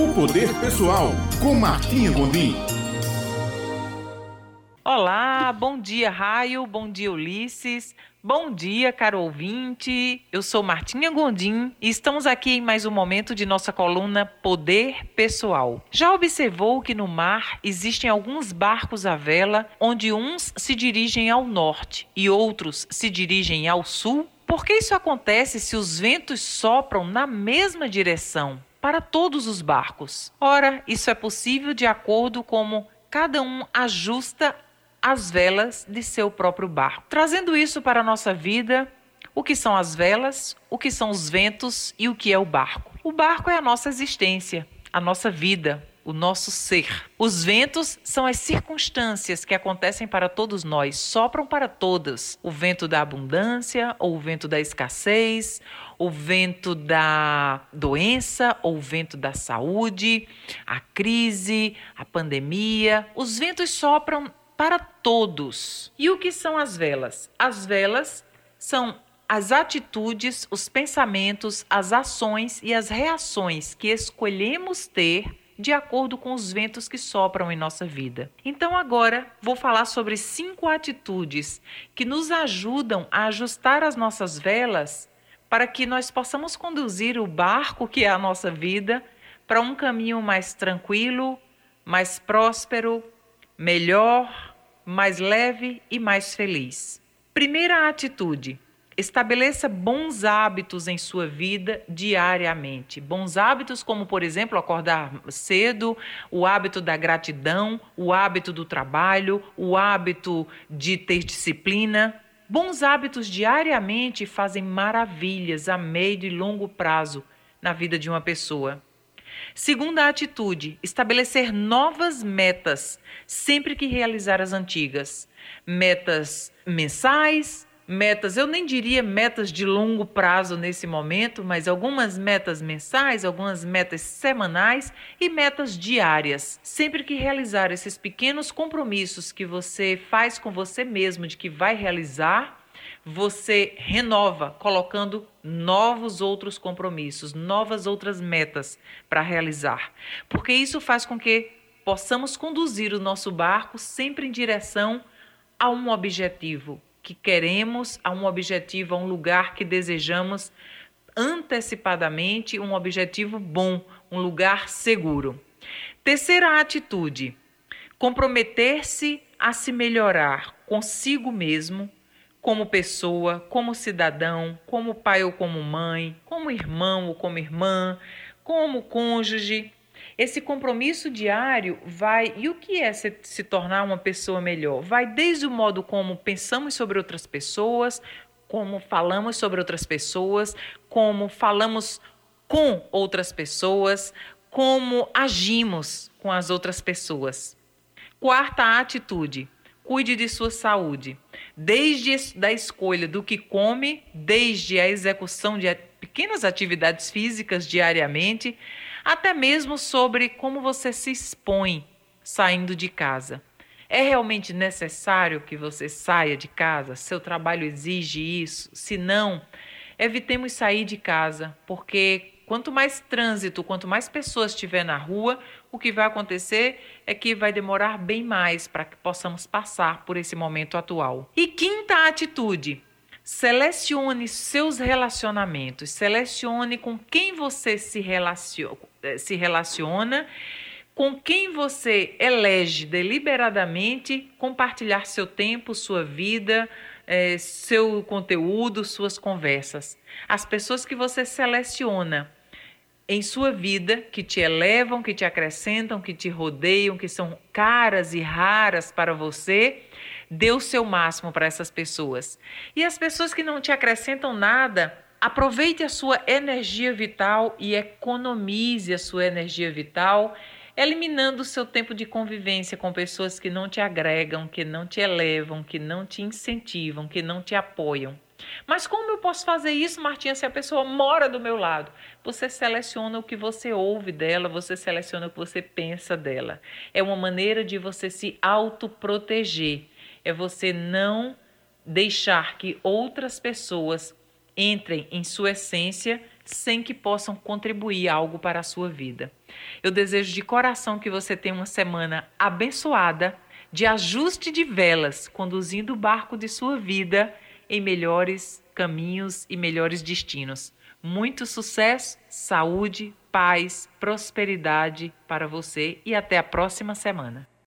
O Poder Pessoal, com Martinha Gondim. Olá, bom dia, Raio, bom dia, Ulisses. Bom dia, caro ouvinte. Eu sou Martinha Gondim e estamos aqui em mais um momento de nossa coluna Poder Pessoal. Já observou que no mar existem alguns barcos à vela, onde uns se dirigem ao norte e outros se dirigem ao sul? Por que isso acontece se os ventos sopram na mesma direção para todos os barcos? Ora, isso é possível de acordo com cada um ajusta as velas de seu próprio barco. Trazendo isso para a nossa vida, o que são as velas, o que são os ventos e o que é o barco. O barco é a nossa existência, a nossa vida, o nosso ser. Os ventos são as circunstâncias que acontecem para todos nós, sopram para todas. O vento da abundância, ou o vento da escassez, o vento da doença, ou o vento da saúde, a crise, a pandemia. Os ventos sopram para todos. E o que são as velas? As velas são as atitudes, os pensamentos, as ações e as reações que escolhemos ter de acordo com os ventos que sopram em nossa vida. Então, agora vou falar sobre cinco atitudes que nos ajudam a ajustar as nossas velas para que nós possamos conduzir o barco que é a nossa vida para um caminho mais tranquilo, mais próspero, melhor mais leve e mais feliz. Primeira atitude: estabeleça bons hábitos em sua vida diariamente. Bons hábitos, como, por exemplo, acordar cedo, o hábito da gratidão, o hábito do trabalho, o hábito de ter disciplina. Bons hábitos diariamente fazem maravilhas a médio e longo prazo na vida de uma pessoa. Segunda atitude: estabelecer novas metas sempre que realizar as antigas. Metas mensais, metas, eu nem diria metas de longo prazo nesse momento, mas algumas metas mensais, algumas metas semanais e metas diárias. Sempre que realizar esses pequenos compromissos que você faz com você mesmo de que vai realizar, você renova, colocando novos outros compromissos, novas outras metas para realizar. Porque isso faz com que possamos conduzir o nosso barco sempre em direção a um objetivo que queremos, a um objetivo, a um lugar que desejamos antecipadamente, um objetivo bom, um lugar seguro. Terceira atitude: comprometer-se a se melhorar consigo mesmo como pessoa, como cidadão, como pai ou como mãe, como irmão ou como irmã, como cônjuge. Esse compromisso diário vai. E o que é se, se tornar uma pessoa melhor? Vai desde o modo como pensamos sobre outras pessoas, como falamos sobre outras pessoas, como falamos com outras pessoas, como agimos com as outras pessoas. Quarta atitude: cuide de sua saúde, desde a escolha do que come, desde a execução de pequenas atividades físicas diariamente, até mesmo sobre como você se expõe saindo de casa. É realmente necessário que você saia de casa? Seu trabalho exige isso? Se não, evitemos sair de casa, porque Quanto mais trânsito, quanto mais pessoas tiver na rua, o que vai acontecer é que vai demorar bem mais para que possamos passar por esse momento atual. E quinta atitude: selecione seus relacionamentos, selecione com quem você se relaciona, se relaciona com quem você elege deliberadamente compartilhar seu tempo, sua vida, é, seu conteúdo, suas conversas. As pessoas que você seleciona em sua vida que te elevam, que te acrescentam, que te rodeiam, que são caras e raras para você, dê o seu máximo para essas pessoas. E as pessoas que não te acrescentam nada, aproveite a sua energia vital e economize a sua energia vital, eliminando o seu tempo de convivência com pessoas que não te agregam, que não te elevam, que não te incentivam, que não te apoiam. Mas como eu posso fazer isso, Martinha, se a pessoa mora do meu lado? Você seleciona o que você ouve dela, você seleciona o que você pensa dela. É uma maneira de você se autoproteger. É você não deixar que outras pessoas entrem em sua essência sem que possam contribuir algo para a sua vida. Eu desejo de coração que você tenha uma semana abençoada, de ajuste de velas, conduzindo o barco de sua vida em melhores caminhos e melhores destinos. Muito sucesso, saúde, paz, prosperidade para você e até a próxima semana.